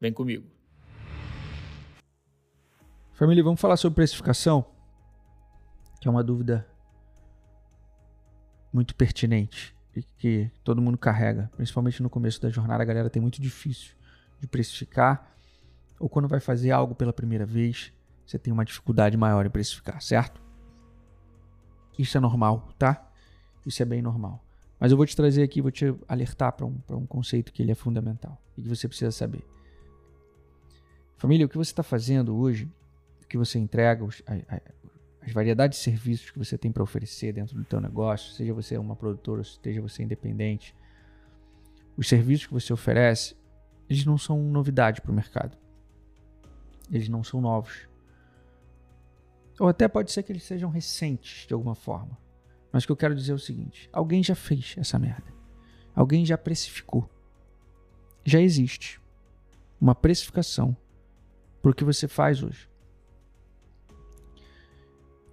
Vem comigo. Família, vamos falar sobre precificação, que é uma dúvida muito pertinente e que todo mundo carrega, principalmente no começo da jornada, a galera tem muito difícil de precificar, ou quando vai fazer algo pela primeira vez, você tem uma dificuldade maior em precificar, certo? Isso é normal, tá? Isso é bem normal. Mas eu vou te trazer aqui, vou te alertar para um, um conceito que ele é fundamental e que você precisa saber. Família, o que você está fazendo hoje, o que você entrega, os, a, as variedades de serviços que você tem para oferecer dentro do teu negócio, seja você uma produtora, seja você independente, os serviços que você oferece, eles não são novidade para o mercado. Eles não são novos. Ou até pode ser que eles sejam recentes de alguma forma. Mas o que eu quero dizer é o seguinte: alguém já fez essa merda. Alguém já precificou. Já existe uma precificação por que você faz hoje.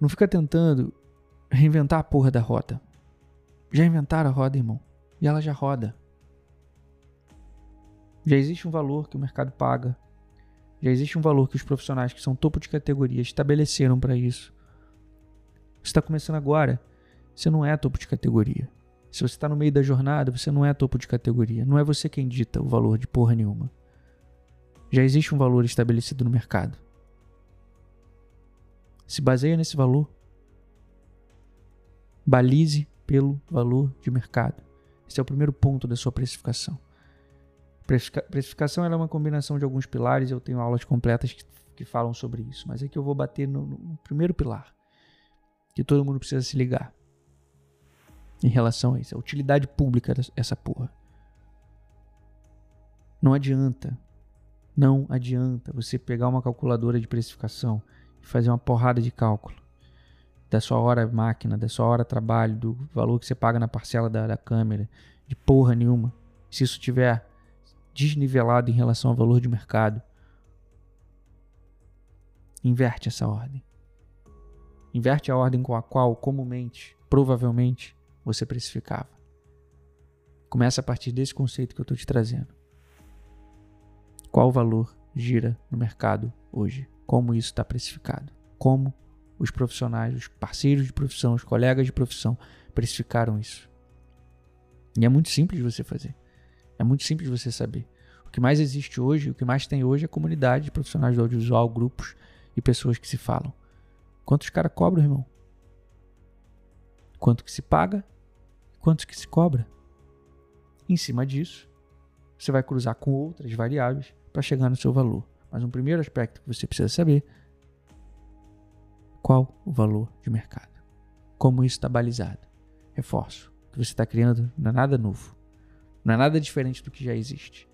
Não fica tentando reinventar a porra da roda. Já inventaram a roda, irmão. E ela já roda. Já existe um valor que o mercado paga. Já existe um valor que os profissionais que são topo de categoria estabeleceram para isso. Você está começando agora. Você não é topo de categoria. Se você está no meio da jornada, você não é topo de categoria. Não é você quem dita o valor de porra nenhuma. Já existe um valor estabelecido no mercado. Se baseia nesse valor. Balize pelo valor de mercado. Esse é o primeiro ponto da sua precificação. Precificação é uma combinação de alguns pilares, eu tenho aulas completas que, que falam sobre isso, mas aqui eu vou bater no, no primeiro pilar, que todo mundo precisa se ligar em relação a isso, a utilidade pública dessa porra. Não adianta não adianta você pegar uma calculadora de precificação e fazer uma porrada de cálculo da sua hora máquina, da sua hora trabalho, do valor que você paga na parcela da, da câmera, de porra nenhuma. Se isso tiver desnivelado em relação ao valor de mercado, inverte essa ordem. Inverte a ordem com a qual comumente, provavelmente, você precificava. Começa a partir desse conceito que eu estou te trazendo. Qual valor gira no mercado hoje? Como isso está precificado? Como os profissionais, os parceiros de profissão, os colegas de profissão precificaram isso? E é muito simples você fazer. É muito simples você saber. O que mais existe hoje, o que mais tem hoje é comunidade de profissionais do audiovisual, grupos e pessoas que se falam. Quantos caras cobram, irmão? Quanto que se paga? Quantos que se cobra? Em cima disso, você vai cruzar com outras variáveis para chegar no seu valor. Mas um primeiro aspecto que você precisa saber qual o valor de mercado. Como isso está balizado. Reforço, o que você está criando não é nada novo. Não é nada diferente do que já existe.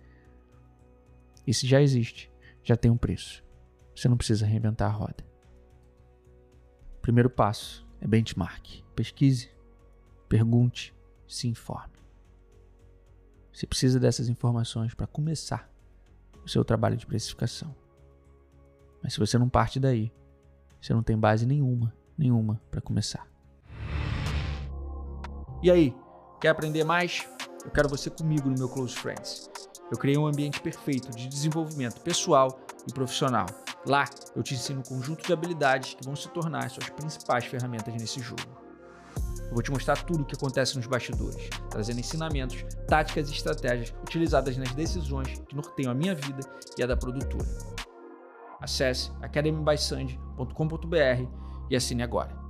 E se já existe, já tem um preço. Você não precisa reinventar a roda. Primeiro passo é benchmark. Pesquise, pergunte, se informe. Você precisa dessas informações para começar o seu trabalho de precificação. Mas se você não parte daí, você não tem base nenhuma, nenhuma para começar. E aí, quer aprender mais? Eu quero você comigo no meu Close Friends. Eu criei um ambiente perfeito de desenvolvimento pessoal e profissional. Lá, eu te ensino um conjunto de habilidades que vão se tornar suas principais ferramentas nesse jogo. Eu vou te mostrar tudo o que acontece nos bastidores, trazendo ensinamentos, táticas e estratégias utilizadas nas decisões que norteiam a minha vida e a da produtora. Acesse academybysand.com.br e assine agora.